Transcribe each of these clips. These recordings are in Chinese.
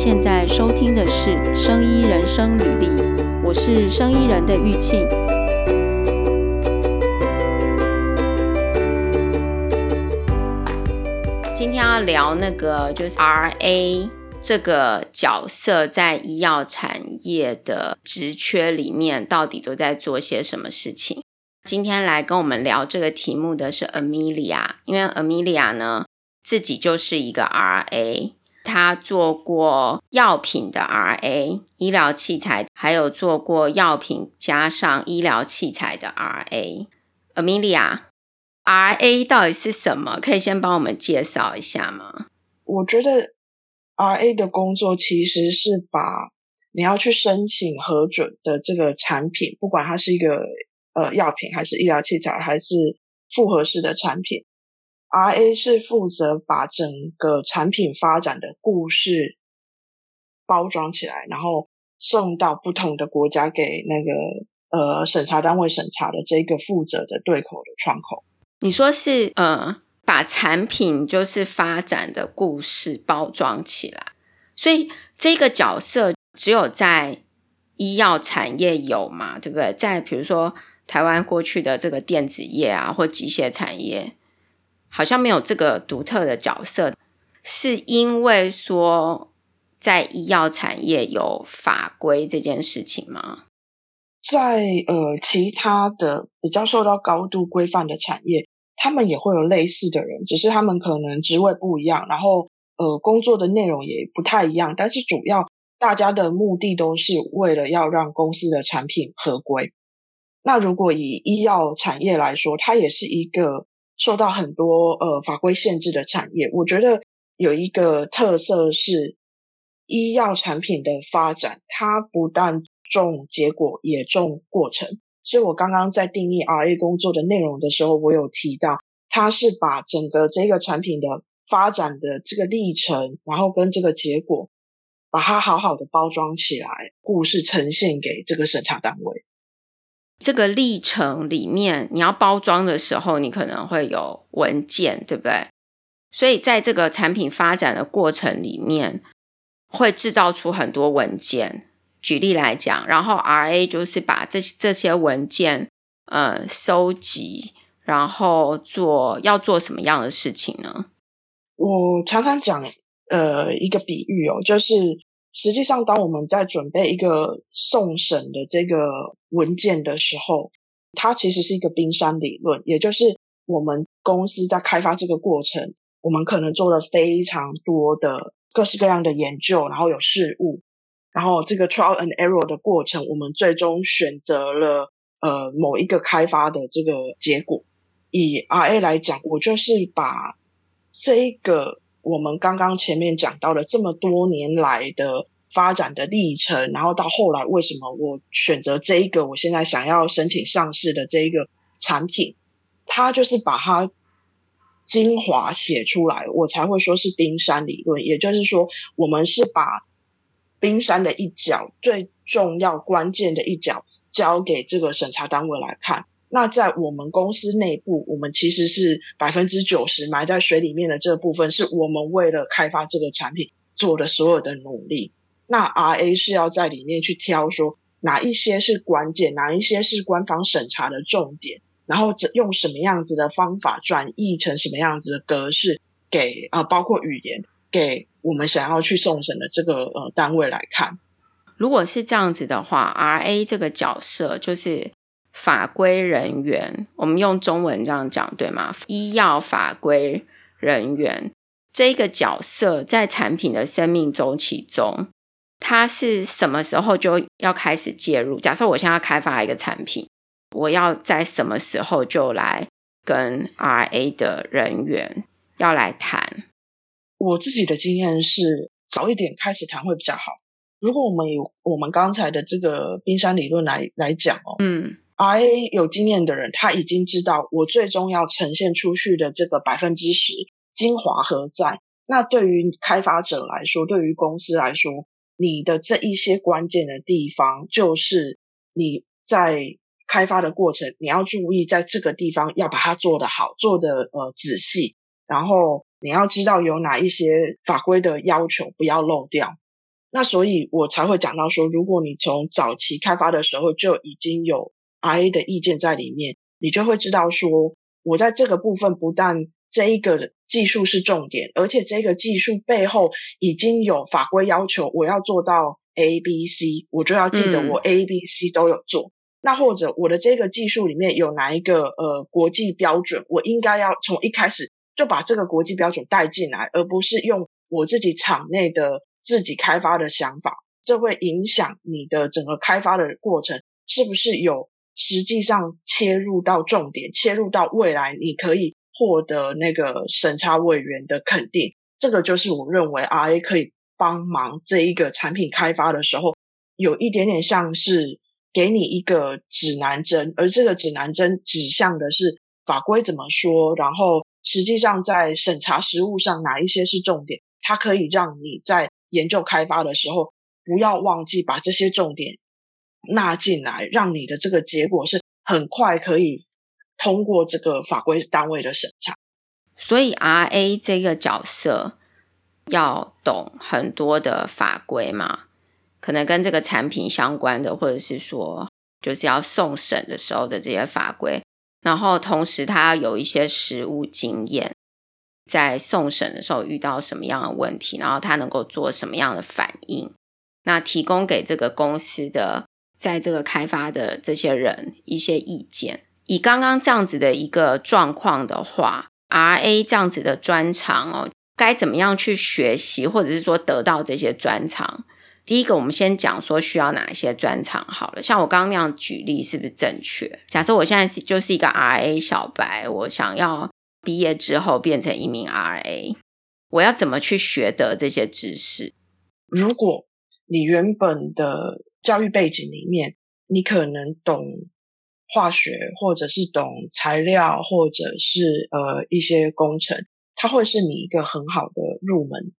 现在收听的是《生医人生履历》，我是生医人的玉庆。今天要聊那个就是 RA 这个角色在医药产业的职缺里面，到底都在做些什么事情？今天来跟我们聊这个题目的是 Amelia，因为 Amelia 呢自己就是一个 RA。他做过药品的 RA，医疗器材，还有做过药品加上医疗器材的 RA。Amelia，RA 到底是什么？可以先帮我们介绍一下吗？我觉得 RA 的工作其实是把你要去申请核准的这个产品，不管它是一个呃药品，还是医疗器材，还是复合式的产品。RA 是负责把整个产品发展的故事包装起来，然后送到不同的国家给那个呃审查单位审查的这个负责的对口的窗口。你说是呃把产品就是发展的故事包装起来，所以这个角色只有在医药产业有嘛，对不对？在比如说台湾过去的这个电子业啊，或机械产业。好像没有这个独特的角色，是因为说在医药产业有法规这件事情吗？在呃其他的比较受到高度规范的产业，他们也会有类似的人，只是他们可能职位不一样，然后呃工作的内容也不太一样，但是主要大家的目的都是为了要让公司的产品合规。那如果以医药产业来说，它也是一个。受到很多呃法规限制的产业，我觉得有一个特色是医药产品的发展，它不但重结果，也重过程。所以我刚刚在定义 RA 工作的内容的时候，我有提到，它是把整个这个产品的发展的这个历程，然后跟这个结果，把它好好的包装起来，故事呈现给这个审查单位。这个历程里面，你要包装的时候，你可能会有文件，对不对？所以在这个产品发展的过程里面，会制造出很多文件。举例来讲，然后 RA 就是把这这些文件呃收集，然后做要做什么样的事情呢？我常常讲呃一个比喻哦，就是。实际上，当我们在准备一个送审的这个文件的时候，它其实是一个冰山理论，也就是我们公司在开发这个过程，我们可能做了非常多的各式各样的研究，然后有试误，然后这个 trial and error 的过程，我们最终选择了呃某一个开发的这个结果。以 RA 来讲，我就是把这一个。我们刚刚前面讲到了这么多年来的发展的历程，然后到后来为什么我选择这一个我现在想要申请上市的这一个产品，它就是把它精华写出来，我才会说是冰山理论。也就是说，我们是把冰山的一角，最重要关键的一角交给这个审查单位来看。那在我们公司内部，我们其实是百分之九十埋在水里面的这部分，是我们为了开发这个产品做的所有的努力。那 RA 是要在里面去挑说哪一些是关键，哪一些是官方审查的重点，然后用什么样子的方法转译成什么样子的格式给啊、包括语言给我们想要去送审的这个呃单位来看。如果是这样子的话，RA 这个角色就是。法规人员，我们用中文这样讲对吗？医药法规人员这个角色在产品的生命周期中，它是什么时候就要开始介入？假设我现在要开发一个产品，我要在什么时候就来跟 RA 的人员要来谈？我自己的经验是早一点开始谈会比较好。如果我们以我们刚才的这个冰山理论来来讲哦，嗯。RA 有经验的人，他已经知道我最终要呈现出去的这个百分之十精华何在。那对于开发者来说，对于公司来说，你的这一些关键的地方，就是你在开发的过程，你要注意在这个地方要把它做得好，做得呃仔细，然后你要知道有哪一些法规的要求不要漏掉。那所以我才会讲到说，如果你从早期开发的时候就已经有 RA 的意见在里面，你就会知道说，我在这个部分不但这一个技术是重点，而且这个技术背后已经有法规要求，我要做到 A、B、C，我就要记得我 A、B、C 都有做。嗯、那或者我的这个技术里面有哪一个呃国际标准，我应该要从一开始就把这个国际标准带进来，而不是用我自己厂内的。自己开发的想法，这会影响你的整个开发的过程，是不是有实际上切入到重点，切入到未来你可以获得那个审查委员的肯定？这个就是我认为 RA 可以帮忙这一个产品开发的时候，有一点点像是给你一个指南针，而这个指南针指向的是法规怎么说，然后实际上在审查实务上哪一些是重点，它可以让你在研究开发的时候，不要忘记把这些重点纳进来，让你的这个结果是很快可以通过这个法规单位的审查。所以，RA 这个角色要懂很多的法规嘛，可能跟这个产品相关的，或者是说就是要送审的时候的这些法规，然后同时他要有一些实务经验。在送审的时候遇到什么样的问题，然后他能够做什么样的反应，那提供给这个公司的在这个开发的这些人一些意见。以刚刚这样子的一个状况的话，RA 这样子的专长哦，该怎么样去学习，或者是说得到这些专长？第一个，我们先讲说需要哪些专长好了。像我刚刚那样举例是不是正确？假设我现在是就是一个 RA 小白，我想要。毕业之后变成一名 RA，我要怎么去学得这些知识？如果你原本的教育背景里面，你可能懂化学，或者是懂材料，或者是呃一些工程，它会是你一个很好的入门。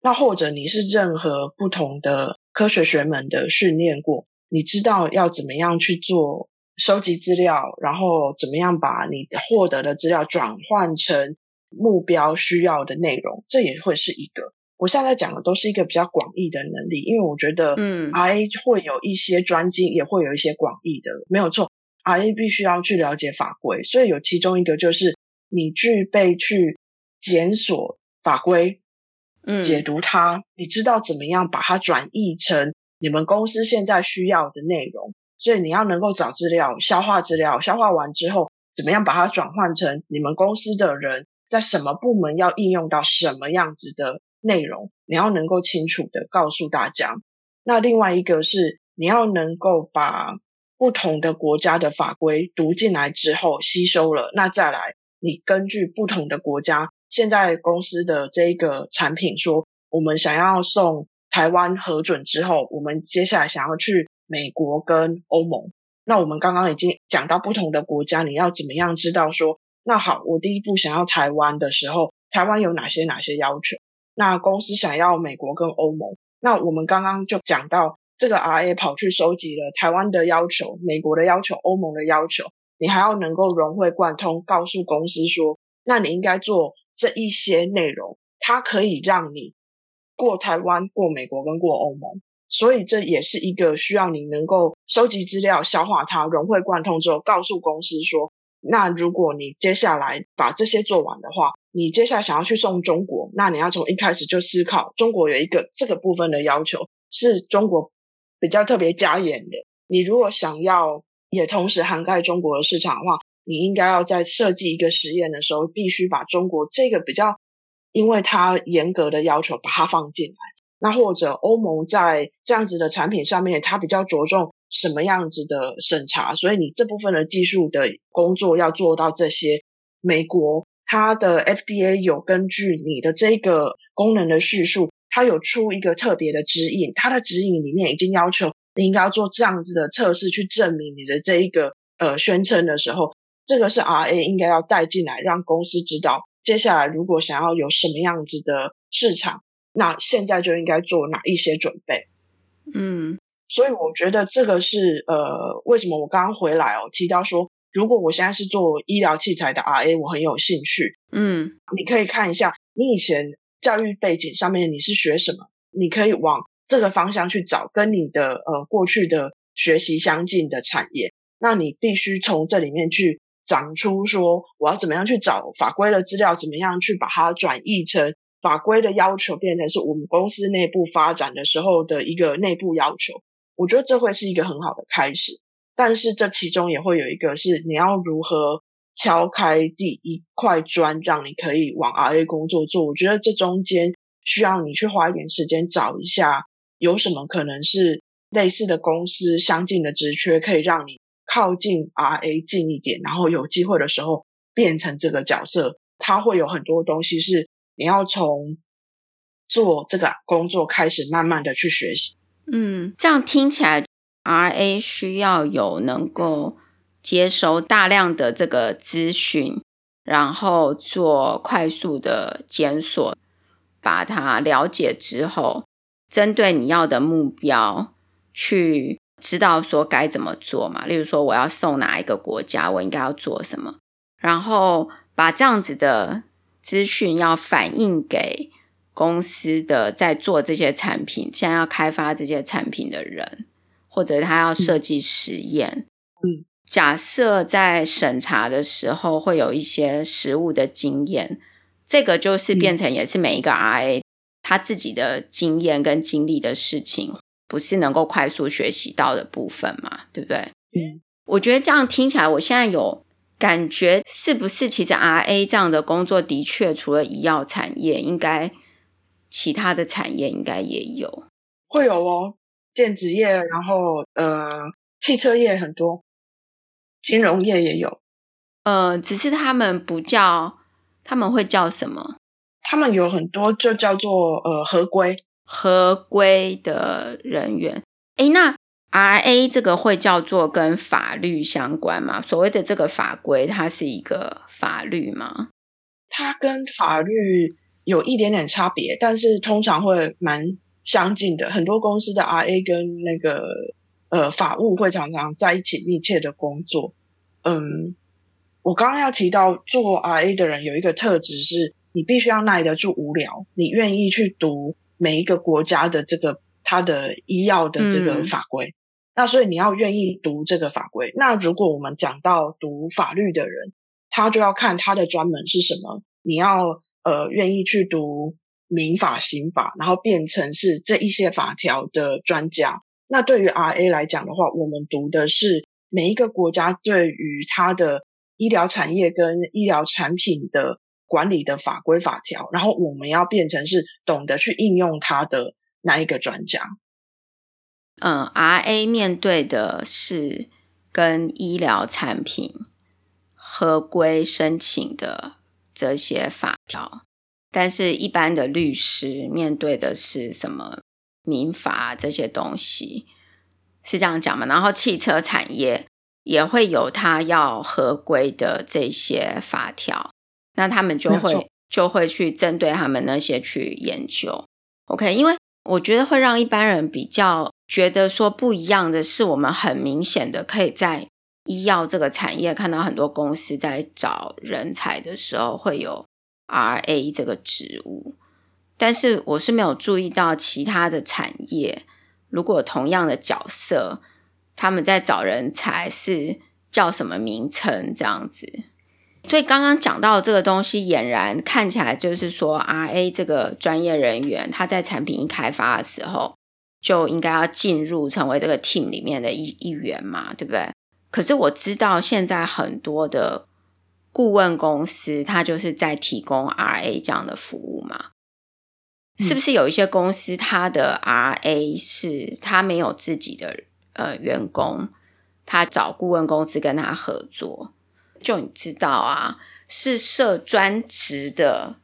那或者你是任何不同的科学学门的训练过，你知道要怎么样去做。收集资料，然后怎么样把你获得的资料转换成目标需要的内容，这也会是一个。我现在讲的都是一个比较广义的能力，因为我觉得，嗯，RA 会有一些专精，也会有一些广义的，没有错。RA 必须要去了解法规，所以有其中一个就是你具备去检索法规，嗯，解读它，你知道怎么样把它转译成你们公司现在需要的内容。所以你要能够找资料、消化资料，消化完之后，怎么样把它转换成你们公司的人在什么部门要应用到什么样子的内容，你要能够清楚的告诉大家。那另外一个是你要能够把不同的国家的法规读进来之后吸收了，那再来你根据不同的国家现在公司的这一个产品说，我们想要送台湾核准之后，我们接下来想要去。美国跟欧盟，那我们刚刚已经讲到不同的国家，你要怎么样知道说，那好，我第一步想要台湾的时候，台湾有哪些哪些要求？那公司想要美国跟欧盟，那我们刚刚就讲到这个 RA 跑去收集了台湾的要求、美国的要求、欧盟的要求，你还要能够融会贯通，告诉公司说，那你应该做这一些内容，它可以让你过台湾、过美国跟过欧盟。所以这也是一个需要你能够收集资料、消化它、融会贯通之后，告诉公司说，那如果你接下来把这些做完的话，你接下来想要去送中国，那你要从一开始就思考，中国有一个这个部分的要求，是中国比较特别加严的。你如果想要也同时涵盖中国的市场的话，你应该要在设计一个实验的时候，必须把中国这个比较，因为它严格的要求，把它放进来。那或者欧盟在这样子的产品上面，它比较着重什么样子的审查，所以你这部分的技术的工作要做到这些。美国它的 FDA 有根据你的这个功能的叙述，它有出一个特别的指引，它的指引里面已经要求你应该要做这样子的测试，去证明你的这一个呃宣称的时候，这个是 RA 应该要带进来，让公司知道接下来如果想要有什么样子的市场。那现在就应该做哪一些准备？嗯，所以我觉得这个是呃，为什么我刚刚回来哦，提到说，如果我现在是做医疗器材的 RA，我很有兴趣。嗯，你可以看一下你以前教育背景上面你是学什么，你可以往这个方向去找跟你的呃过去的学习相近的产业，那你必须从这里面去长出说，我要怎么样去找法规的资料，怎么样去把它转译成法规的要求，变成是我们公司内部发展的时候的一个内部要求。我觉得这会是一个很好的开始，但是这其中也会有一个是你要如何敲开第一块砖，让你可以往 RA 工作做。我觉得这中间需要你去花一点时间找一下。有什么可能是类似的公司相近的职缺，可以让你靠近 RA 近一点，然后有机会的时候变成这个角色？它会有很多东西是你要从做这个工作开始，慢慢的去学习。嗯，这样听起来，RA 需要有能够接收大量的这个资讯，然后做快速的检索，把它了解之后。针对你要的目标去知道说该怎么做嘛，例如说我要送哪一个国家，我应该要做什么，然后把这样子的资讯要反映给公司的在做这些产品，现在要开发这些产品的人，或者他要设计实验。嗯，假设在审查的时候会有一些实务的经验，这个就是变成也是每一个 RA。他自己的经验跟经历的事情，不是能够快速学习到的部分嘛？对不对？嗯，我觉得这样听起来，我现在有感觉，是不是其实 RA 这样的工作的确除了医药产业，应该其他的产业应该也有，会有哦，电子业，然后呃，汽车业很多，金融业也有，呃，只是他们不叫，他们会叫什么？他们有很多就叫做呃合规合规的人员，诶，那 RA 这个会叫做跟法律相关吗？所谓的这个法规，它是一个法律吗？它跟法律有一点点差别，但是通常会蛮相近的。很多公司的 RA 跟那个呃法务会常常在一起密切的工作。嗯，我刚刚要提到做 RA 的人有一个特质是。你必须要耐得住无聊，你愿意去读每一个国家的这个它的医药的这个法规，嗯、那所以你要愿意读这个法规。那如果我们讲到读法律的人，他就要看他的专门是什么。你要呃愿意去读民法、刑法，然后变成是这一些法条的专家。那对于 RA 来讲的话，我们读的是每一个国家对于它的医疗产业跟医疗产品的。管理的法规法条，然后我们要变成是懂得去应用它的那一个专家。嗯，RA 面对的是跟医疗产品合规申请的这些法条，但是一般的律师面对的是什么民法这些东西，是这样讲嘛？然后汽车产业也会有它要合规的这些法条。那他们就会就会去针对他们那些去研究，OK？因为我觉得会让一般人比较觉得说不一样的是，我们很明显的可以在医药这个产业看到很多公司在找人才的时候会有 RA 这个职务，但是我是没有注意到其他的产业，如果同样的角色，他们在找人才是叫什么名称这样子。所以刚刚讲到这个东西，俨然看起来就是说，RA 这个专业人员，他在产品一开发的时候，就应该要进入成为这个 team 里面的一一员嘛，对不对？可是我知道现在很多的顾问公司，他就是在提供 RA 这样的服务嘛。是不是有一些公司，他的 RA 是他没有自己的呃员工，他找顾问公司跟他合作？就你知道啊，是设专职的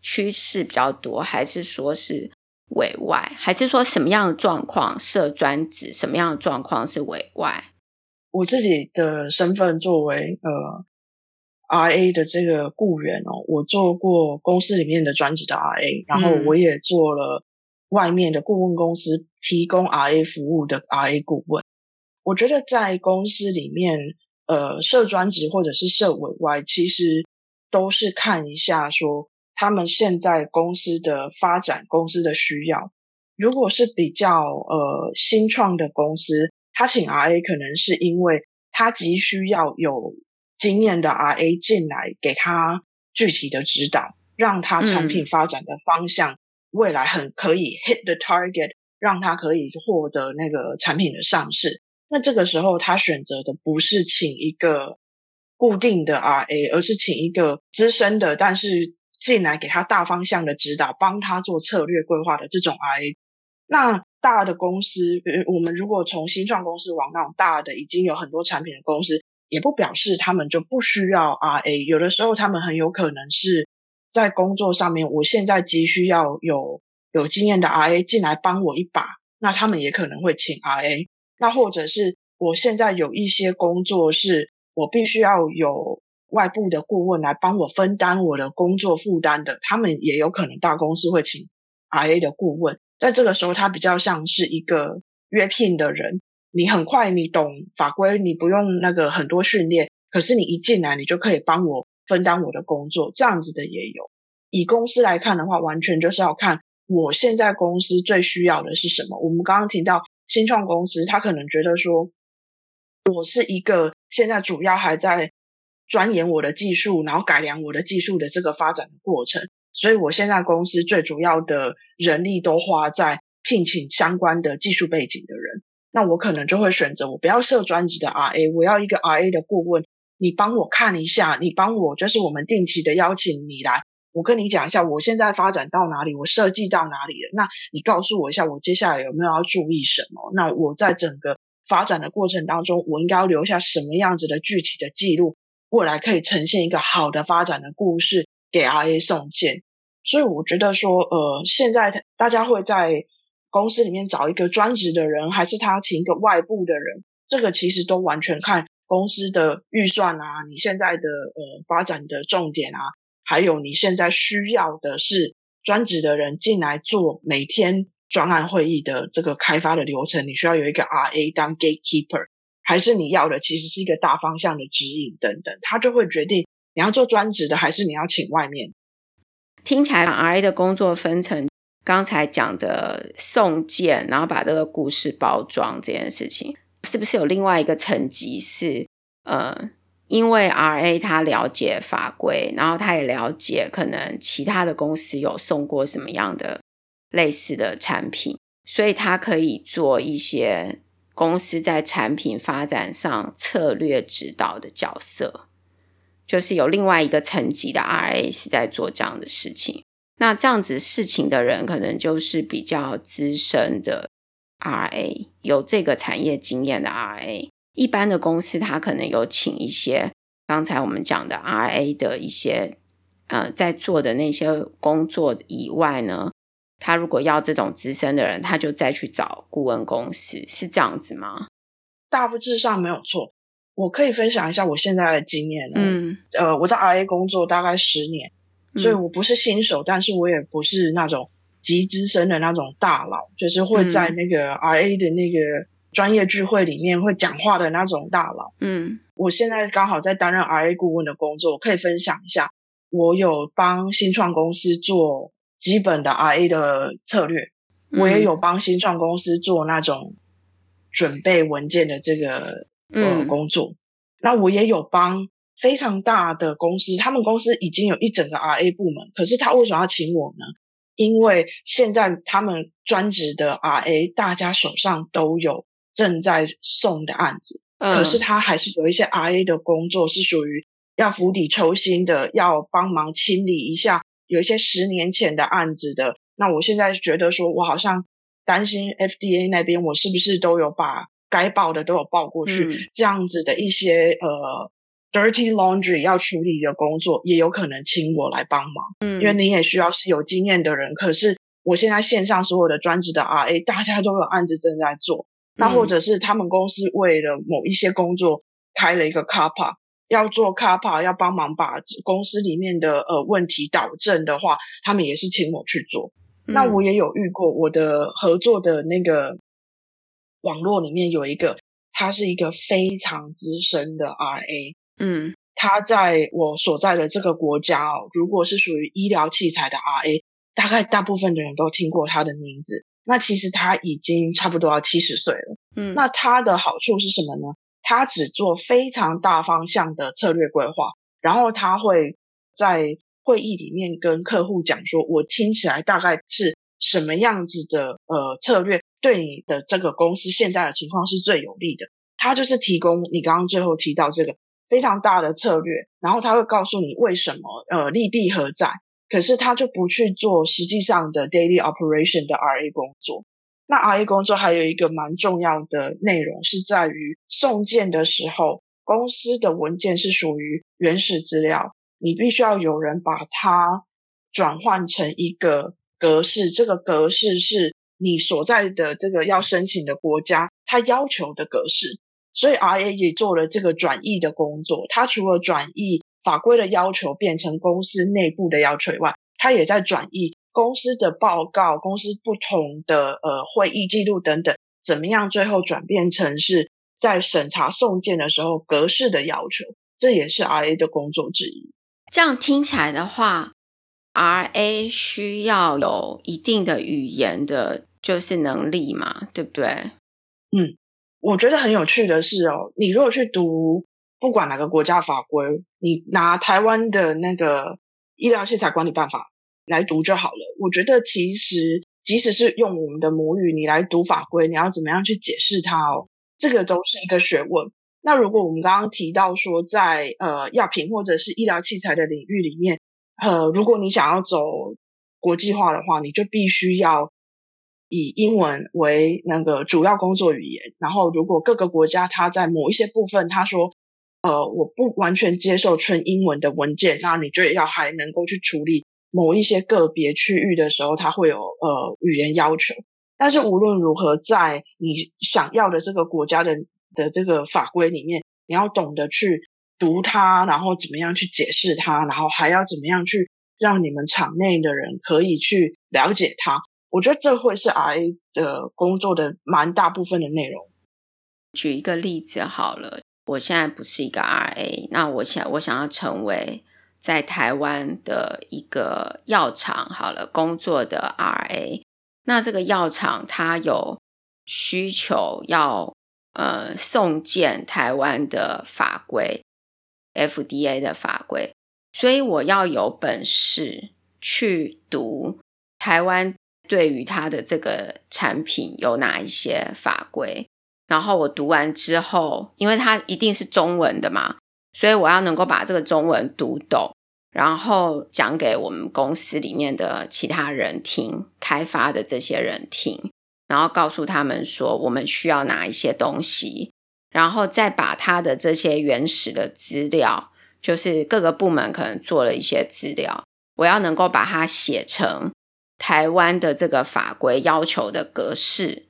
趋势比较多，还是说是委外，还是说什么样的状况设专职，什么样的状况是委外？我自己的身份作为呃 RA 的这个雇员哦，我做过公司里面的专职的 RA，然后我也做了外面的顾问公司提供 RA 服务的 RA 顾问。我觉得在公司里面。呃，设专职或者是设委外，其实都是看一下说他们现在公司的发展、公司的需要。如果是比较呃新创的公司，他请 RA 可能是因为他急需要有经验的 RA 进来给他具体的指导，让他产品发展的方向未来很可以 hit the target，让他可以获得那个产品的上市。那这个时候他选择的不是请一个固定的 RA，而是请一个资深的，但是进来给他大方向的指导，帮他做策略规划的这种 RA。那大的公司，我们如果从新创公司往那种大的已经有很多产品的公司，也不表示他们就不需要 RA。有的时候他们很有可能是在工作上面，我现在急需要有有经验的 RA 进来帮我一把，那他们也可能会请 RA。那或者是我现在有一些工作是我必须要有外部的顾问来帮我分担我的工作负担的，他们也有可能大公司会请 RA 的顾问。在这个时候，他比较像是一个约聘的人。你很快，你懂法规，你不用那个很多训练，可是你一进来，你就可以帮我分担我的工作，这样子的也有。以公司来看的话，完全就是要看我现在公司最需要的是什么。我们刚刚提到新创公司，他可能觉得说，我是一个现在主要还在钻研我的技术，然后改良我的技术的这个发展的过程。所以我现在公司最主要的人力都花在聘请相关的技术背景的人，那我可能就会选择我不要设专职的 RA，我要一个 RA 的顾问，你帮我看一下，你帮我就是我们定期的邀请你来，我跟你讲一下我现在发展到哪里，我设计到哪里了，那你告诉我一下我接下来有没有要注意什么，那我在整个发展的过程当中，我应该要留下什么样子的具体的记录，未来可以呈现一个好的发展的故事。给 RA 送件，所以我觉得说，呃，现在大家会在公司里面找一个专职的人，还是他请一个外部的人，这个其实都完全看公司的预算啊，你现在的呃发展的重点啊，还有你现在需要的是专职的人进来做每天专案会议的这个开发的流程，你需要有一个 RA 当 gatekeeper，还是你要的其实是一个大方向的指引等等，他就会决定。你要做专职的，还是你要请外面？听起来 RA 的工作分成刚才讲的送件，然后把这个故事包装这件事情，是不是有另外一个层级是呃，因为 RA 他了解法规，然后他也了解可能其他的公司有送过什么样的类似的产品，所以他可以做一些公司在产品发展上策略指导的角色。就是有另外一个层级的 RA 是在做这样的事情，那这样子事情的人可能就是比较资深的 RA，有这个产业经验的 RA。一般的公司他可能有请一些刚才我们讲的 RA 的一些呃在做的那些工作以外呢，他如果要这种资深的人，他就再去找顾问公司，是这样子吗？大致上没有错。我可以分享一下我现在的经验。嗯，呃，我在 RA 工作大概十年，所以我不是新手，但是我也不是那种极资深的那种大佬，就是会在那个 RA 的那个专业聚会里面会讲话的那种大佬。嗯，我现在刚好在担任 RA 顾问的工作，我可以分享一下，我有帮新创公司做基本的 RA 的策略，我也有帮新创公司做那种准备文件的这个。呃，工作，那我也有帮非常大的公司，他们公司已经有一整个 RA 部门，可是他为什么要请我呢？因为现在他们专职的 RA，大家手上都有正在送的案子，嗯，可是他还是有一些 RA 的工作是属于要釜底抽薪的，要帮忙清理一下有一些十年前的案子的。那我现在觉得说，我好像担心 FDA 那边，我是不是都有把。该报的都有报过去，嗯，这样子的一些呃 dirty laundry 要处理的工作，也有可能请我来帮忙。嗯，因为你也需要是有经验的人。可是我现在线上所有的专职的 RA，大家都有案子正在做。那或者是他们公司为了某一些工作开了一个 CAPA，要做 CAPA，要帮忙把公司里面的呃问题导正的话，他们也是请我去做。嗯，那我也有遇过我的合作的那个。网络里面有一个，他是一个非常资深的 RA，嗯，他在我所在的这个国家哦，如果是属于医疗器材的 RA，大概大部分的人都听过他的名字，那其实他已经差不多要七十岁了。嗯，那他的好处是什么呢？他只做非常大方向的策略规划，然后他会在会议里面跟客户讲说，我听起来大概是什么样子的呃策略，对你的这个公司现在的情况是最有利的。他就是提供你刚刚最后提到这个非常大的策略，然后他会告诉你为什么呃利弊何在。可是他就不去做实际上的 daily operation 的 RA 工作。那 RA 工作还有一个蛮重要的内容是在于送件的时候，公司的文件是属于原始资料，你必须要有人把它转换成一个格式，这个格式是你所在的这个要申请的国家它要求的格式。所以 RA 也做了这个转译的工作，它除了转译。法规的要求变成公司内部的要求以外，它也在转译公司的报告、公司不同的呃会议记录等等，怎么样最后转变成是在审查送件的时候格式的要求，这也是 RA 的工作之一。这样听起来的话，RA 需要有一定的语言的，就是能力嘛，对不对？嗯，我觉得很有趣的是哦，你如果去读。不管哪个国家法规，你拿台湾的那个医疗器材管理办法来读就好了。我觉得其实即使是用我们的母语，你来读法规，你要怎么样去解释它哦，这个都是一个学问。那如果我们刚刚提到说在，呃药品或者是医疗器材的领域里面，呃，如果你想要走国际化的话，你就必须要以英文为那个主要工作语言。然后，如果各个国家它在某一些部分，他说。呃，我不完全接受纯英文的文件，那你就要还能够去处理某一些个别区域的时候，它会有呃语言要求。但是无论如何，在你想要的这个国家的的这个法规里面，你要懂得去读它，然后怎么样去解释它，然后还要怎么样去让你们场内的人可以去了解它。我觉得这会是 RA 的工作的蛮大部分的内容。举一个例子好了。我现在不是一个 RA，那我想我想要成为在台湾的一个药厂好了工作的 RA，那这个药厂它有需求要呃送件台湾的法规，FDA 的法规，所以我要有本事去读台湾对于它的这个产品有哪一些法规。然后我读完之后，因为它一定是中文的嘛，所以我要能够把这个中文读懂，然后讲给我们公司里面的其他人听，开发的这些人听，然后告诉他们说我们需要哪一些东西，然后再把它的这些原始的资料，就是各个部门可能做了一些资料，我要能够把它写成台湾的这个法规要求的格式。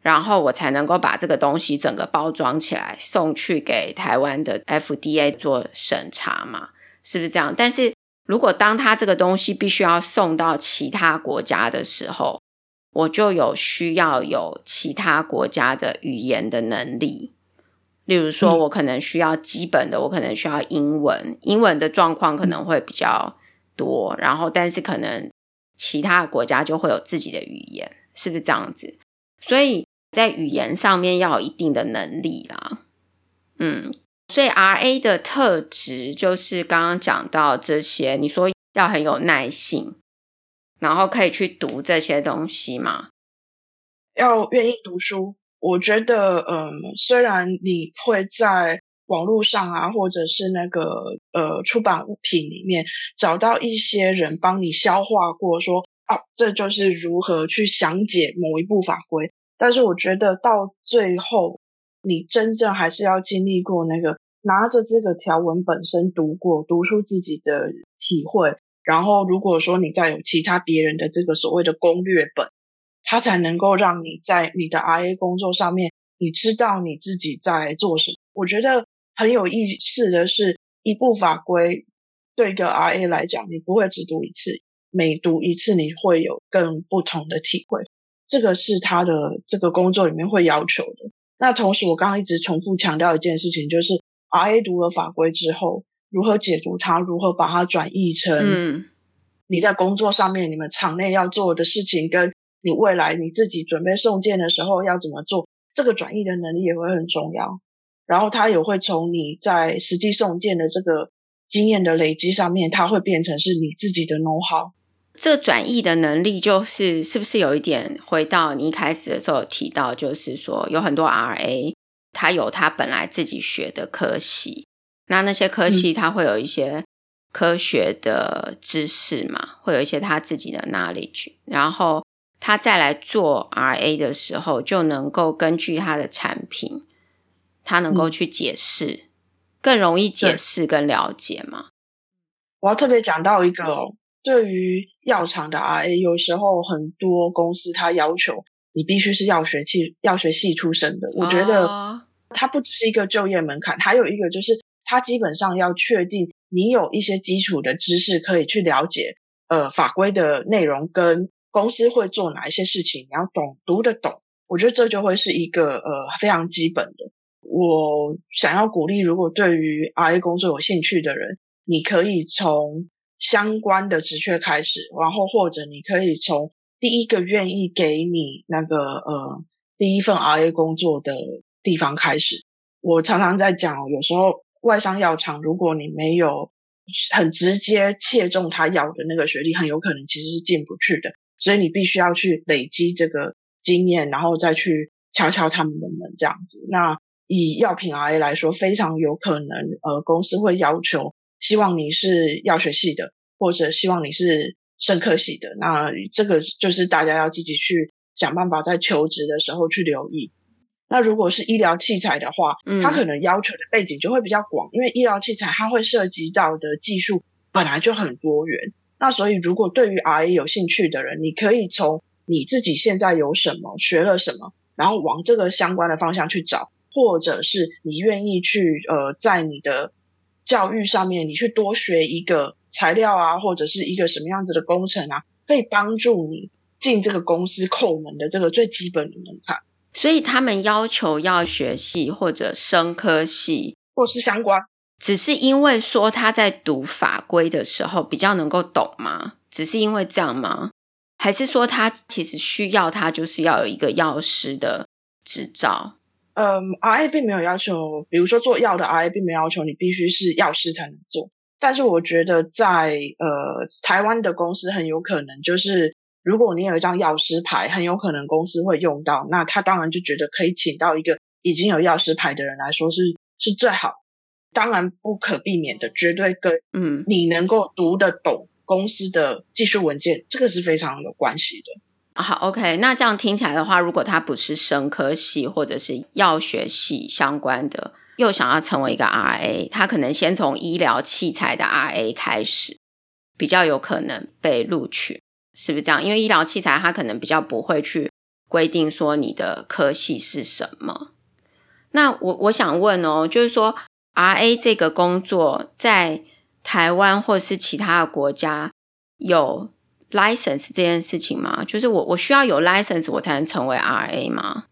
然后我才能够把这个东西整个包装起来，送去给台湾的 FDA 做审查嘛，是不是这样？但是如果当他这个东西必须要送到其他国家的时候，我就有需要有其他国家的语言的能力。例如说，我可能需要基本的，我可能需要英文，英文的状况可能会比较多。然后，但是可能其他国家就会有自己的语言，是不是这样子？所以。在语言上面要有一定的能力啦，嗯，所以 RA 的特质就是刚刚讲到这些，你说要很有耐性，然后可以去读这些东西吗？要愿意读书。我觉得，嗯，虽然你会在网络上啊，或者是那个呃出版物品里面找到一些人帮你消化过说，说啊，这就是如何去详解某一部法规。但是我觉得到最后，你真正还是要经历过那个拿着这个条文本身读过，读出自己的体会，然后如果说你再有其他别人的这个所谓的攻略本，它才能够让你在你的 RA 工作上面，你知道你自己在做什么。我觉得很有意思的是，一部法规对一个 RA 来讲，你不会只读一次，每读一次你会有更不同的体会。这个是他的这个工作里面会要求的。那同时，我刚刚一直重复强调一件事情，就是 RA 读了法规之后，如何解读它，如何把它转译成你在工作上面你们场内要做的事情，跟你未来你自己准备送件的时候要怎么做，这个转译的能力也会很重要。然后它也会从你在实际送件的这个经验的累积上面，它会变成是你自己的 know how。这转译的能力就是是不是有一点回到你一开始的时候有提到，就是说有很多 RA，他有他本来自己学的科系，那那些科系他会有一些科学的知识嘛，嗯、会有一些他自己的 knowledge，然后他再来做 RA 的时候，就能够根据他的产品，他能够去解释，嗯、更容易解释跟了解嘛。我要特别讲到一个哦。对于药厂的 RA，有时候很多公司它要求你必须是药学系药学系出身的。我觉得它不只是一个就业门槛，还有一个就是它基本上要确定你有一些基础的知识可以去了解呃法规的内容跟公司会做哪一些事情，你要懂读得懂。我觉得这就会是一个呃非常基本的。我想要鼓励，如果对于 RA 工作有兴趣的人，你可以从相关的职缺开始，然后或者你可以从第一个愿意给你那个呃第一份 RA 工作的地方开始。我常常在讲，有时候外商药厂，如果你没有很直接切中他要的那个学历，很有可能其实是进不去的。所以你必须要去累积这个经验，然后再去敲敲他们的门这样子。那以药品 RA 来说，非常有可能呃公司会要求。希望你是药学系的，或者希望你是生科系的，那这个就是大家要自己去想办法在求职的时候去留意。那如果是医疗器材的话，嗯，它可能要求的背景就会比较广，因为医疗器材它会涉及到的技术本来就很多元。那所以如果对于 RA 有兴趣的人，你可以从你自己现在有什么，学了什么，然后往这个相关的方向去找，或者是你愿意去呃，在你的教育上面，你去多学一个材料啊，或者是一个什么样子的工程啊，可以帮助你进这个公司扣门的这个最基本的门槛。所以他们要求要学系或者生科系，或是相关，只是因为说他在读法规的时候比较能够懂吗？只是因为这样吗？还是说他其实需要他就是要有一个药师的执照？嗯，RA 并没有要求，比如说做药的 RA 并没有要求你必须是药师才能做。但是我觉得在呃台湾的公司很有可能就是，如果你有一张药师牌，很有可能公司会用到，那他当然就觉得可以请到一个已经有药师牌的人来说是是最好。当然不可避免的，绝对跟嗯你能够读得懂公司的技术文件，这个是非常有关系的。好，OK，那这样听起来的话，如果他不是生科系或者是药学系相关的，又想要成为一个 RA，他可能先从医疗器材的 RA 开始，比较有可能被录取，是不是这样？因为医疗器材他可能比较不会去规定说你的科系是什么。那我我想问哦，就是说 RA 这个工作在台湾或是其他的国家有 license 这件事情吗？就是我我需要有 license 我才能成为 RA 吗？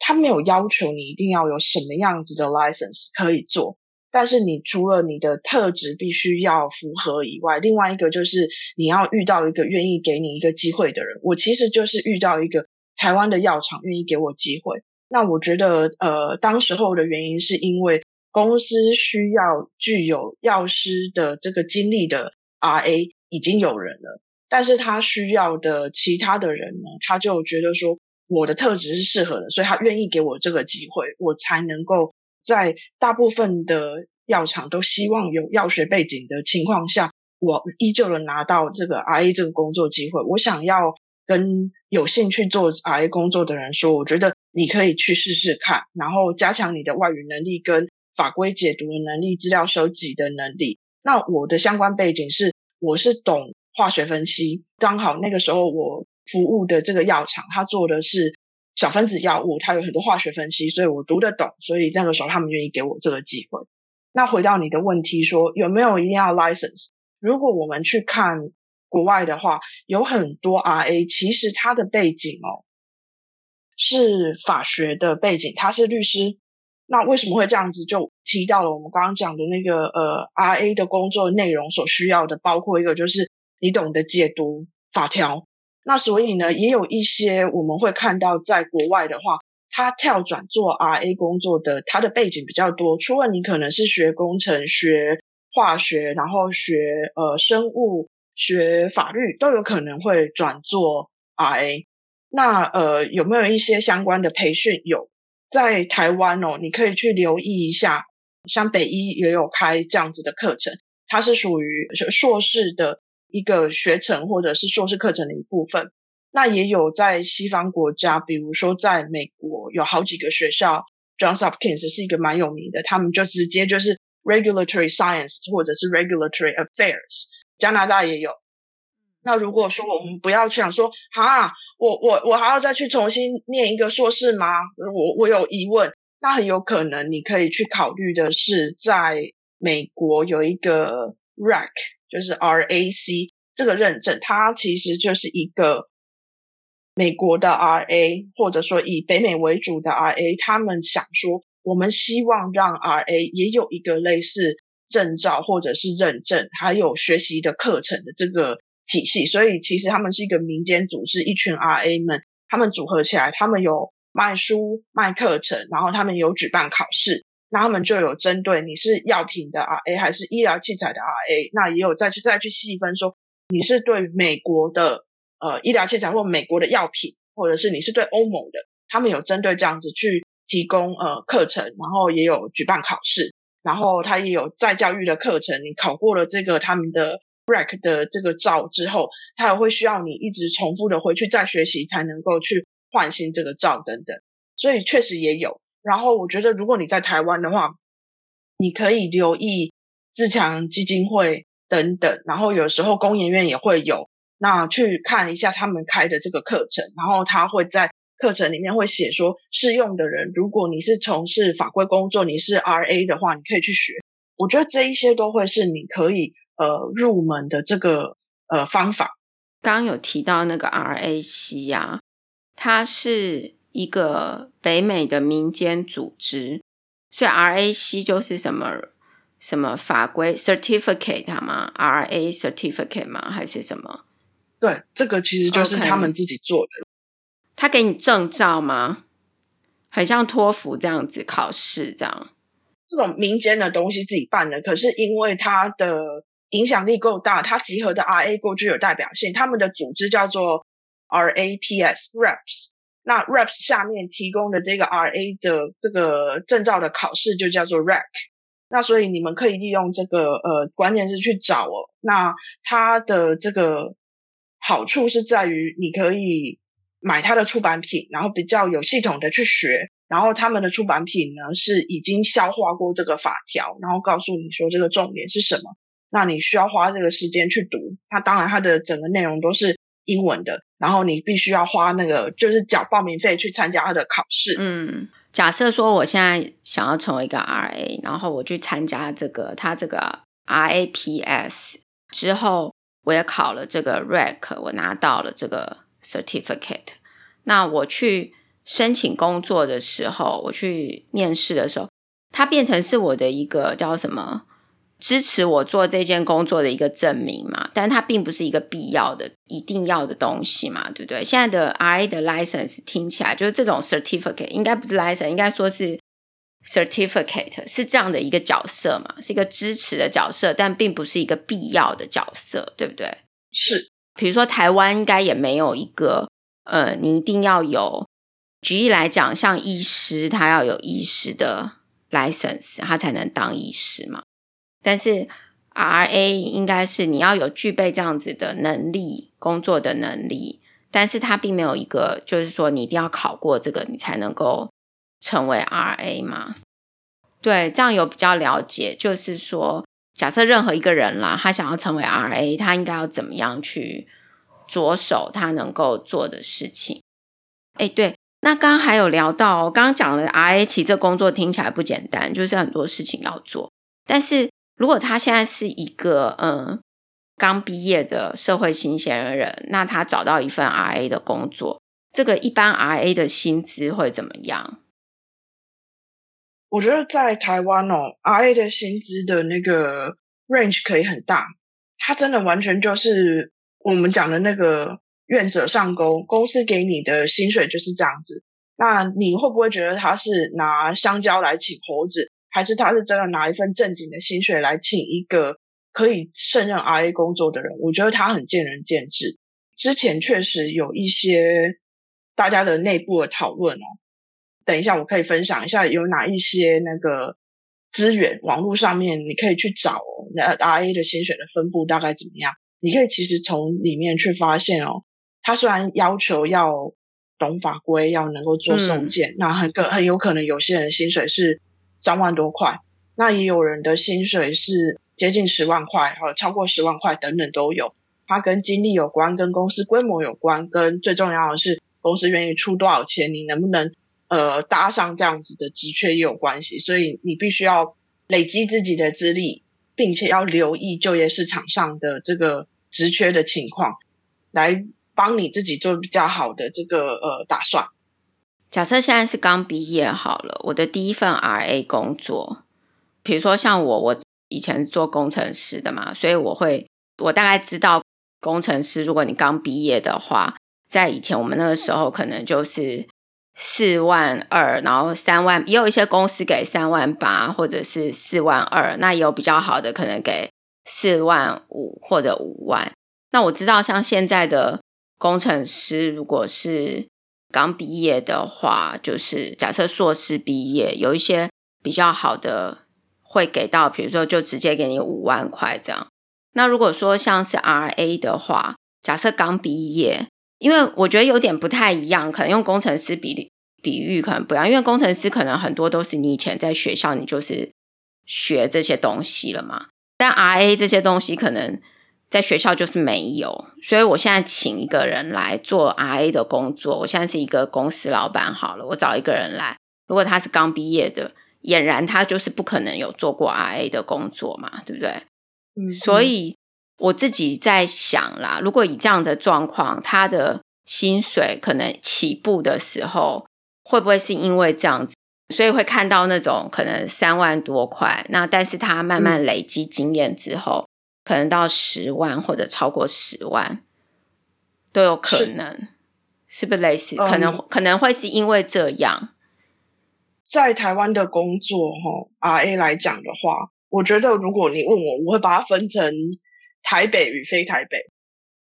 他没有要求你一定要有什么样子的 license 可以做，但是你除了你的特质必须要符合以外，另外一个就是你要遇到一个愿意给你一个机会的人。我其实就是遇到一个台湾的药厂愿意给我机会。那我觉得呃，当时候的原因是因为公司需要具有药师的这个经历的 RA。已经有人了，但是他需要的其他的人呢，他就觉得说我的特质是适合的，所以他愿意给我这个机会，我才能够在大部分的药厂都希望有药学背景的情况下，我依旧能拿到这个 RA 这个工作机会。我想要跟有兴趣做 RA 工作的人说，我觉得你可以去试试看，然后加强你的外语能力跟法规解读的能力、资料收集的能力。那我的相关背景是。我是懂化学分析，刚好那个时候我服务的这个药厂，他做的是小分子药物，它有很多化学分析，所以我读得懂，所以那个时候他们愿意给我这个机会。那回到你的问题说，有没有一定要 license？如果我们去看国外的话，有很多 RA，其实他的背景哦是法学的背景，他是律师。那为什么会这样子？就提到了我们刚刚讲的那个呃，RA 的工作内容所需要的，包括一个就是你懂得解读法条。那所以呢，也有一些我们会看到，在国外的话，他跳转做 RA 工作的，他的背景比较多。除了你可能是学工程、学化学，然后学呃生物、学法律，都有可能会转做 RA。那呃有没有一些相关的培训？有，在台湾哦，你可以去留意一下，像北医也有开这样子的课程，它是属于硕士的。一个学程或者是硕士课程的一部分，那也有在西方国家，比如说在美国有好几个学校，Johns Hopkins 是一个蛮有名的，他们就直接就是 Regulatory Science 或者是 Regulatory Affairs，加拿大也有。那如果说我们不要去想说，哈，我我我还要再去重新念一个硕士吗？我我有疑问，那很有可能你可以去考虑的是，在美国有一个 RAC。就是 RAC 这个认证，它其实就是一个美国的 RA，或者说以北美为主的 RA，他们想说，我们希望让 RA 也有一个类似证照或者是认证，还有学习的课程的这个体系。所以其实他们是一个民间组织，一群 RA 们，他们组合起来，他们有卖书、卖课程，然后他们有举办考试。那他们就有针对你是药品的 RA 还是医疗器材的 RA，那也有再去再去细分说你是对美国的呃医疗器材或美国的药品，或者是你是对欧盟的，他们有针对这样子去提供呃课程，然后也有举办考试，然后他也有再教育的课程，你考过了这个他们的 rack 的这个照之后，他也会需要你一直重复的回去再学习才能够去换新这个照等等，所以确实也有。然后我觉得，如果你在台湾的话，你可以留意自强基金会等等，然后有时候工研院也会有，那去看一下他们开的这个课程，然后他会在课程里面会写说，适用的人，如果你是从事法规工作，你是 RA 的话，你可以去学。我觉得这一些都会是你可以呃入门的这个呃方法。刚刚有提到那个 RAC 啊，它是。一个北美的民间组织，所以 RAC 就是什么什么法规 certificate 吗？RA certificate 吗？还是什么？对，这个其实就是他们自己做的。Okay. 他给你证照吗？很像托福这样子考试这样。这种民间的东西自己办的，可是因为它的影响力够大，它集合的 RA 够具有代表性。他们的组织叫做 RAPS RAPS。那 RAPS 下面提供的这个 RA 的这个证照的考试就叫做 RAC。那所以你们可以利用这个呃关键字去找哦。那它的这个好处是在于你可以买它的出版品，然后比较有系统的去学。然后他们的出版品呢是已经消化过这个法条，然后告诉你说这个重点是什么。那你需要花这个时间去读。它当然它的整个内容都是。英文的，然后你必须要花那个，就是缴报名费去参加它的考试。嗯，假设说我现在想要成为一个 RA，然后我去参加这个它这个 RAPS 之后，我也考了这个 RAC，我拿到了这个 certificate。那我去申请工作的时候，我去面试的时候，它变成是我的一个叫什么？支持我做这件工作的一个证明嘛，但它并不是一个必要的、一定要的东西嘛，对不对？现在的 RA 的 license 听起来就是这种 certificate，应该不是 license，应该说是 certificate，是这样的一个角色嘛，是一个支持的角色，但并不是一个必要的角色，对不对？是。比如说台湾应该也没有一个，呃，你一定要有。举例来讲，像医师，他要有医师的 license，他才能当医师嘛。但是 RA 应该是你要有具备这样子的能力，工作的能力，但是它并没有一个，就是说你一定要考过这个，你才能够成为 RA 嘛？对，这样有比较了解，就是说，假设任何一个人啦，他想要成为 RA，他应该要怎么样去着手他能够做的事情？哎，对，那刚刚还有聊到，刚刚讲的 RA 其实这工作听起来不简单，就是很多事情要做，但是。如果他现在是一个嗯刚毕业的社会新鲜人，那他找到一份 RA 的工作，这个一般 RA 的薪资会怎么样？我觉得在台湾哦，RA 的薪资的那个 range 可以很大，它真的完全就是我们讲的那个愿者上钩，公司给你的薪水就是这样子。那你会不会觉得他是拿香蕉来请猴子，还是他是真的拿一份正经的薪水来请一个可以胜任 RA 工作的人？我觉得他很见仁见智。之前确实有一些大家的内部的讨论哦。等一下，我可以分享一下有哪一些那个资源，网络上面你可以去找哦，那 RA 的薪水的分布大概怎么样？你可以其实从里面去发现哦，他虽然要求要。懂法规要能够做送件，嗯、那很可很有可能有些人薪水是三万多块，那也有人的薪水是接近十万块，和超过十万块等等都有。它跟经历有关，跟公司规模有关，跟最重要的是公司愿意出多少钱，你能不能呃搭上这样子的职缺也有关系。所以你必须要累积自己的资历，并且要留意就业市场上的这个职缺的情况来。帮你自己做比较好的这个呃打算。假设现在是刚毕业好了，我的第一份 RA 工作，比如说像我，我以前做工程师的嘛，所以我会我大概知道工程师，如果你刚毕业的话，在以前我们那个时候可能就是四万二，然后三万，也有一些公司给三万八或者是四万二，那也有比较好的可能给四万五或者五万。那我知道像现在的。工程师如果是刚毕业的话，就是假设硕士毕业，有一些比较好的会给到，比如说就直接给你五万块这样。那如果说像是 RA 的话，假设刚毕业，因为我觉得有点不太一样，可能用工程师比比喻可能不一样，因为工程师可能很多都是你以前在学校你就是学这些东西了嘛，但 RA 这些东西可能。在学校就是没有，所以我现在请一个人来做 RA 的工作。我现在是一个公司老板，好了，我找一个人来。如果他是刚毕业的，俨然他就是不可能有做过 RA 的工作嘛，对不对？嗯，所以我自己在想啦，如果以这样的状况，他的薪水可能起步的时候，会不会是因为这样子，所以会看到那种可能三万多块，那但是他慢慢累积经验之后。嗯可能到十万或者超过十万都有可能，是，是不是类似？可能、嗯、可能会是因为这样，在台湾的工作哈，RA 来讲的话，我觉得如果你问我，我会把它分成台北与非台北。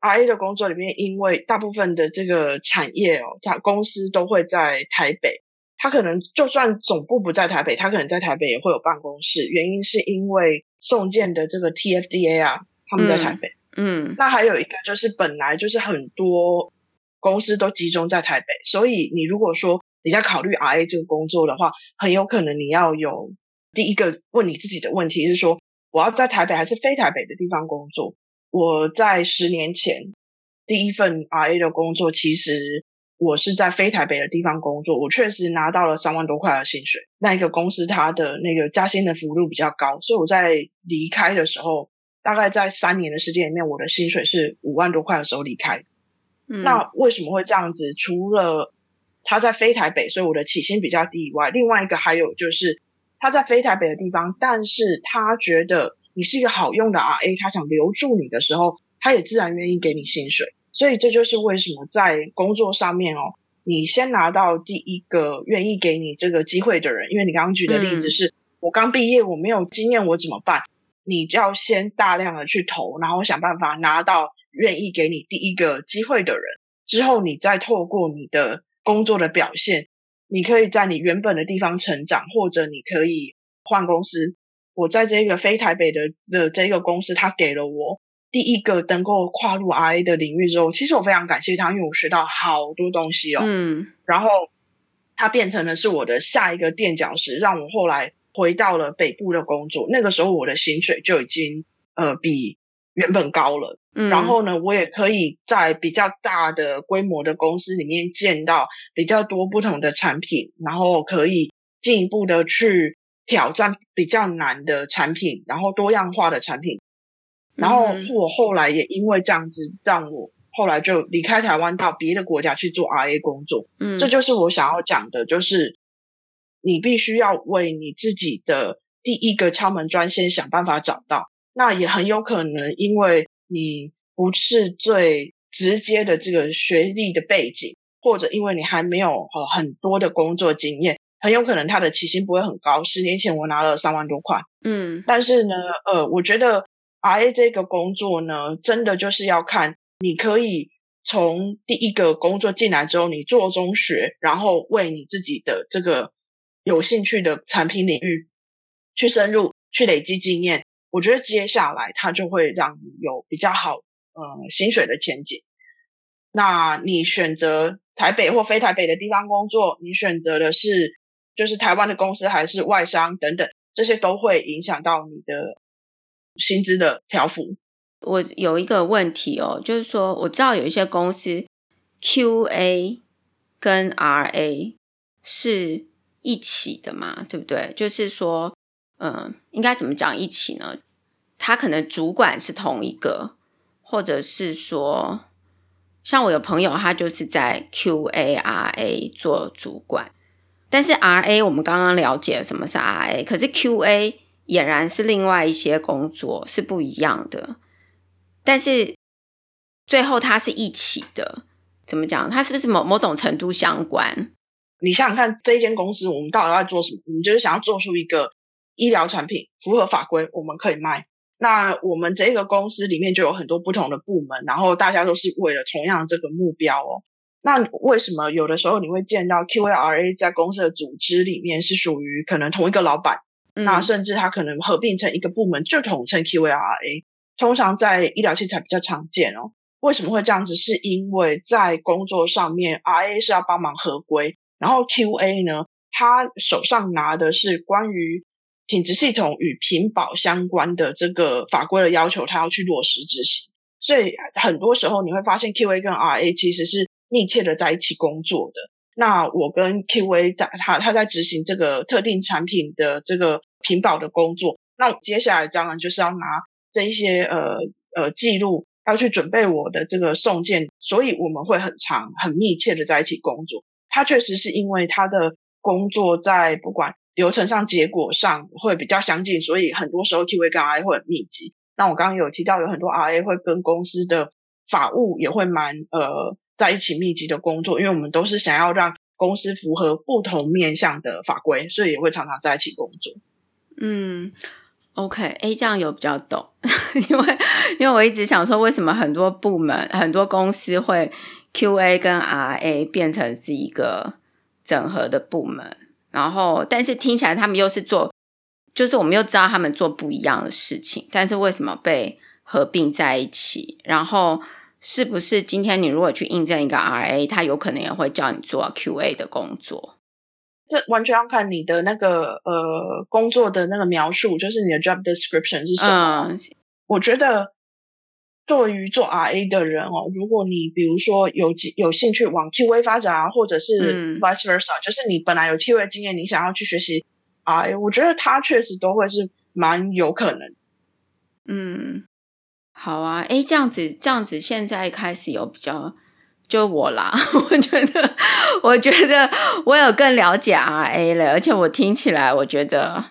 RA 的工作里面，因为大部分的这个产业哦，它公司都会在台北，它可能就算总部不在台北，他可能在台北也会有办公室。原因是因为。送件的这个 TFDA 啊，他们在台北。嗯，嗯，那还有一个就是本来就是很多公司都集中在台北，所以你如果说你在考虑 RA 这个工作的话，很有可能你要有第一个问你自己的问题是说，我要在台北还是非台北的地方工作？我在十年前第一份 RA 的工作其实。我是在非台北的地方工作，我确实拿到了三万多块的薪水。那一个公司它的那个加薪的幅度比较高，所以我在离开的时候，大概在三年的时间里面，我的薪水是五万多块的时候离开。嗯，那为什么会这样子？除了他在非台北，所以我的起薪比较低以外，另外一个还有就是他在非台北的地方，但是他觉得你是一个好用的 RA，他想留住你的时候，他也自然愿意给你薪水。所以这就是为什么在工作上面哦，你先拿到第一个愿意给你这个机会的人，因为你刚刚举的例子是、嗯、我刚毕业，我没有经验，我怎么办？你要先大量的去投，然后想办法拿到愿意给你第一个机会的人，之后你再透过你的工作的表现，你可以在你原本的地方成长，或者你可以换公司。我在这个非台北的的这个公司，他给了我。第一个能够跨入 RA 的领域之后，其实我非常感谢他，因为我学到好多东西哦。嗯，然后他变成了是我的下一个垫脚石，让我后来回到了北部的工作。那个时候我的薪水就已经呃比原本高了。嗯，然后呢，我也可以在比较大的规模的公司里面见到比较多不同的产品，然后可以进一步的去挑战比较难的产品，然后多样化的产品。然后我后来也因为这样子，让我后来就离开台湾到别的国家去做 RA 工作。嗯，这就是我想要讲的，就是你必须要为你自己的第一个敲门砖先想办法找到。那也很有可能，因为你不是最直接的这个学历的背景，或者因为你还没有呃很多的工作经验，很有可能他的起薪不会很高。十年前我拿了三万多块，嗯，但是呢，呃，我觉得 RA 这个工作呢，真的就是要看你可以从第一个工作进来之后，你做中学，然后为你自己的这个有兴趣的产品领域去深入，去累积经验。我觉得接下来它就会让你有比较好呃薪水的前景。那你选择台北或非台北的地方工作，你选择的是就是台湾的公司还是外商等等，这些都会影响到你的薪资的条幅。我有一个问题哦，就是说我知道有一些公司 QA 跟 RA 是一起的嘛，对不对？就是说。嗯，应该怎么讲一起呢？他可能主管是同一个，或者是说，像我有朋友，他就是在 QARA 做主管，但是 RA 我们刚刚了解什么是 RA，可是 QA 俨然是另外一些工作是不一样的，但是最后它是一起的，怎么讲？它是不是某某种程度相关？你想想看，这一间公司我们到底要做什么？我们就是想要做出一个。医疗产品符合法规，我们可以卖。那我们这个公司里面就有很多不同的部门，然后大家都是为了同样这个目标哦。那为什么有的时候你会见到 QARA 在公司的组织里面是属于可能同一个老板，嗯、那甚至它可能合并成一个部门就统称 QARA。通常在医疗器材比较常见哦。为什么会这样子？是因为在工作上面，RA 是要帮忙合规，然后 QA 呢，他手上拿的是关于品质系统与品保相关的这个法规的要求，他要去落实执行，所以很多时候你会发现 QA 跟 RA 其实是密切的在一起工作的。那我跟 QA 在他他在执行这个特定产品的这个品保的工作，那接下来当然就是要拿这一些呃呃记录，要去准备我的这个送件，所以我们会很长很密切的在一起工作。他确实是因为他的工作在不管。流程上、结果上会比较相近，所以很多时候 QA 跟 RA 会很密集。那我刚刚有提到，有很多 RA 会跟公司的法务也会蛮呃在一起密集的工作，因为我们都是想要让公司符合不同面向的法规，所以也会常常在一起工作。嗯，OK，哎，这样有比较懂，因为因为我一直想说，为什么很多部门、很多公司会 QA 跟 RA 变成是一个整合的部门？然后，但是听起来他们又是做，就是我们又知道他们做不一样的事情，但是为什么被合并在一起？然后是不是今天你如果去应征一个 RA，他有可能也会叫你做 QA 的工作？这完全要看你的那个呃工作的那个描述，就是你的 job description 是什么？嗯，我觉得。对于做 RA 的人哦，如果你比如说有有兴趣往 QA 发展啊，或者是 vice versa，嗯，就是你本来有 QA 经验，你想要去学习 RA，我觉得他确实都会是蛮有可能。嗯，好啊，诶，这样子这样子，现在开始有比较，就我啦，我觉得我觉得我有更了解 RA 了，而且我听起来，我觉得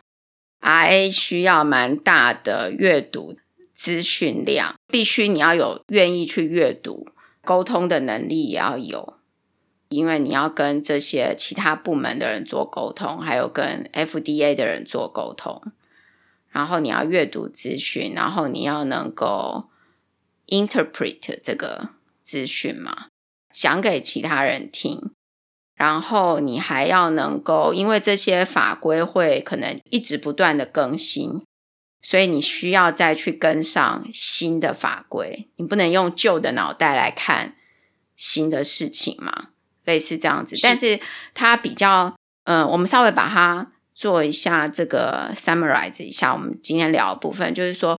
RA 需要蛮大的阅读。资讯量必须你要有愿意去阅读，沟通的能力也要有，因为你要跟这些其他部门的人做沟通，还有跟 FDA 的人做沟通，然后你要阅读资讯，然后你要能够 interpret 这个资讯嘛，讲给其他人听，然后你还要能够，因为这些法规会可能一直不断的更新。所以你需要再去跟上新的法规，你不能用旧的脑袋来看新的事情嘛，类似这样子。是但是它比较，嗯、呃，我们稍微把它做一下这个 summarize 一下，我们今天聊的部分就是说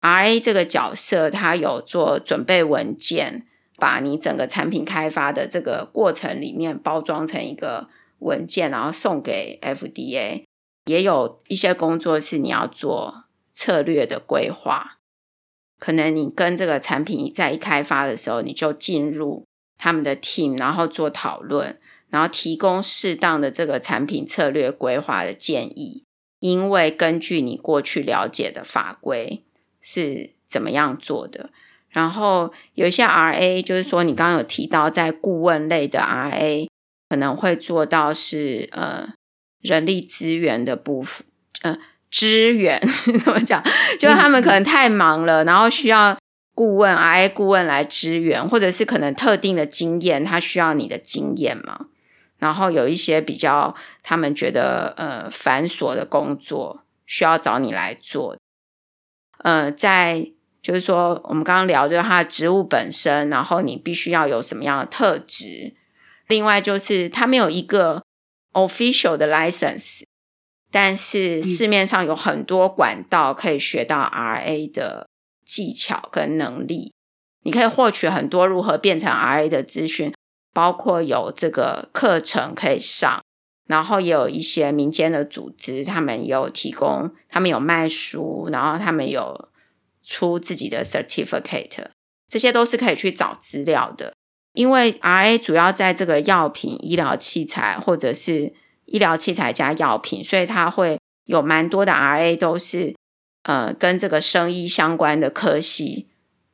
，RA 这个角色，他有做准备文件，把你整个产品开发的这个过程里面包装成一个文件，然后送给 FDA。也有一些工作是你要做。策略的规划，可能你跟这个产品在一开发的时候，你就进入他们的 team，然后做讨论，然后提供适当的这个产品策略规划的建议。因为根据你过去了解的法规是怎么样做的，然后有一些 RA，就是说你刚刚有提到，在顾问类的 RA 可能会做到是呃人力资源的部分，呃支援 怎么讲？就是他们可能太忙了，然后需要顾问 RA 顾问来支援，或者是可能特定的经验，他需要你的经验嘛。然后有一些比较他们觉得呃繁琐的工作需要找你来做，呃，在。就是说，我们刚刚聊就是他的职务本身，然后你必须要有什么样的特质。另外就是他没有一个 official 的 license，但是市面上有很多管道可以学到 RA 的技巧跟能力。你可以获取很多如何变成 RA 的资讯，包括有这个课程可以上，然后也有一些民间的组织，他们有提供，他们有卖书，然后他们有。出自己的 certificate，这些都是可以去找资料的。因为 RA 主要在这个药品、医疗器材或者是医疗器材加药品，所以它会有蛮多的 RA 都是呃跟这个生医相关的科系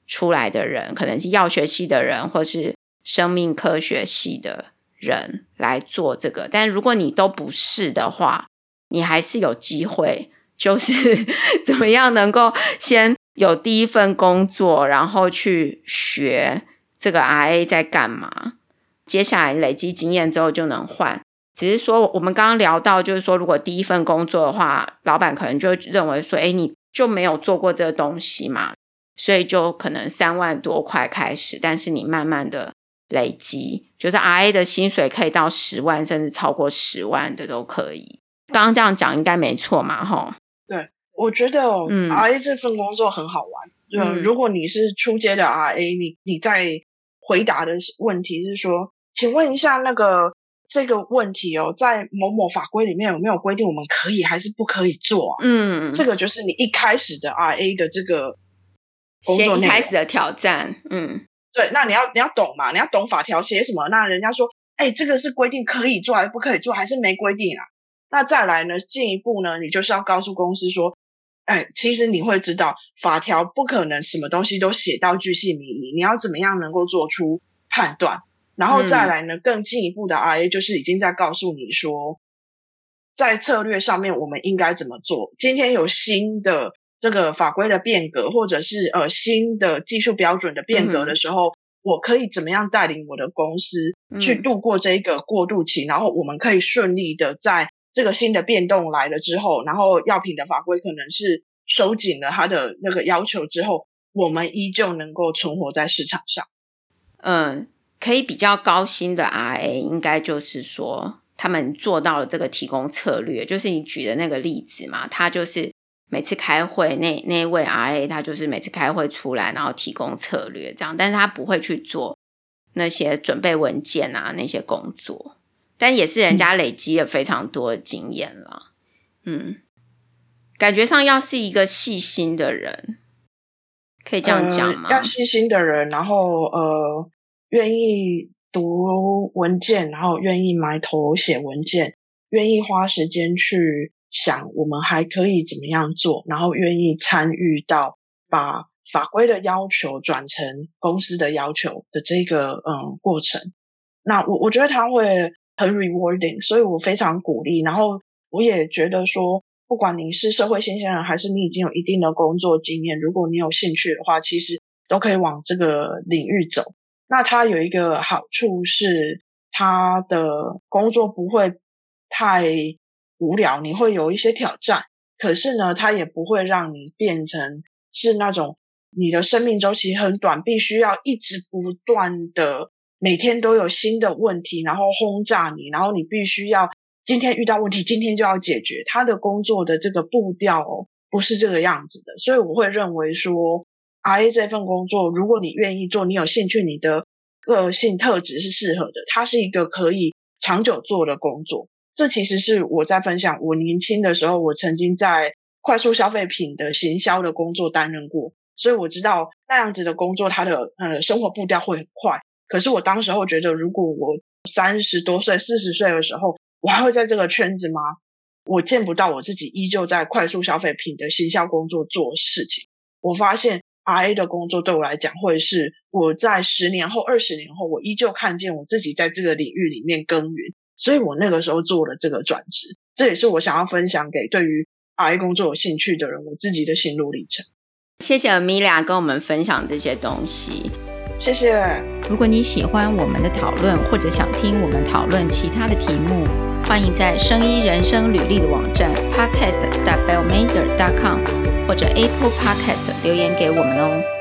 出来的人，可能是药学系的人或是生命科学系的人来做这个。但如果你都不是的话，你还是有机会，就是 怎么样能够先。有第一份工作，然后去学这个 RA 在干嘛。接下来累积经验之后就能换。只是说我们刚刚聊到，就是说如果第一份工作的话，老板可能就认为说，哎，你就没有做过这个东西嘛，所以就可能三万多块开始，但是你慢慢的累积，就是 RA 的薪水可以到十万，甚至超过十万的都可以。刚刚这样讲应该没错嘛，吼。对。我觉得 RA 这份工作很好玩。嗯，如果你是初阶的 RA，你你在回答的问题是说，请问一下那个这个问题哦，在某某法规里面有没有规定我们可以还是不可以做啊？嗯，这个就是你一开始的 RA 的这个工作先一开始的挑战。嗯，对，那你要你要懂嘛，你要懂法条写什么。那人家说，哎，这个是规定可以做还是不可以做，还是没规定啊？那再来呢，进一步呢，你就是要告诉公司说。哎，其实你会知道，法条不可能什么东西都写到巨细靡遗，你要怎么样能够做出判断？然后再来呢，嗯、更进一步的 RA 就是已经在告诉你说，在策略上面我们应该怎么做。今天有新的这个法规的变革，或者是呃新的技术标准的变革的时候，嗯、我可以怎么样带领我的公司去度过这一个过渡期，嗯、然后我们可以顺利的在。这个新的变动来了之后，然后药品的法规可能是收紧了它的那个要求之后，我们依旧能够存活在市场上。嗯，可以比较高薪的 RA，应该就是说他们做到了这个提供策略，就是你举的那个例子嘛，他就是每次开会那那位 RA，他就是每次开会出来，然后提供策略这样，但是他不会去做那些准备文件啊那些工作。但也是人家累积了非常多的经验了，嗯，感觉上要是一个细心的人，可以这样讲吗？要细心的人，然后呃，愿意读文件，然后愿意埋头写文件，愿意花时间去想我们还可以怎么样做，然后愿意参与到把法规的要求转成公司的要求的这个嗯过程。那我我觉得他会。很 rewarding，所以我非常鼓励。然后我也觉得说，不管你是社会新鲜人，还是你已经有一定的工作经验，如果你有兴趣的话，其实都可以往这个领域走。那它有一个好处是，它的工作不会太无聊，你会有一些挑战。可是呢，它也不会让你变成是那种你的生命周期很短，必须要一直不断的。每天都有新的问题，然后轰炸你，然后你必须要今天遇到问题，今天就要解决。他的工作的这个步调哦，不是这个样子的，所以我会认为说，RA 这份工作，如果你愿意做，你有兴趣，你的个性特质是适合的，它是一个可以长久做的工作。这其实是我在分享，我年轻的时候，我曾经在快速消费品的行销的工作担任过，所以我知道那样子的工作，它的呃生活步调会很快。可是我当时候觉得，如果我三十多岁、四十岁的时候，我还会在这个圈子吗？我见不到我自己依旧在快速消费品的行销工作做事情。我发现 RA 的工作对我来讲，会是我在十年后、二十年后，我依旧看见我自己在这个领域里面耕耘，所以我那个时候做了这个转职，这也是我想要分享给对于 RA 工作有兴趣的人，我自己的心路历程。谢谢 Amelia 跟我们分享这些东西，谢谢。如果你喜欢我们的讨论，或者想听我们讨论其他的题目，欢迎在生医人生履历的网站 podcast.bellmeter.com 或者 Apple Podcast 留言给我们哦。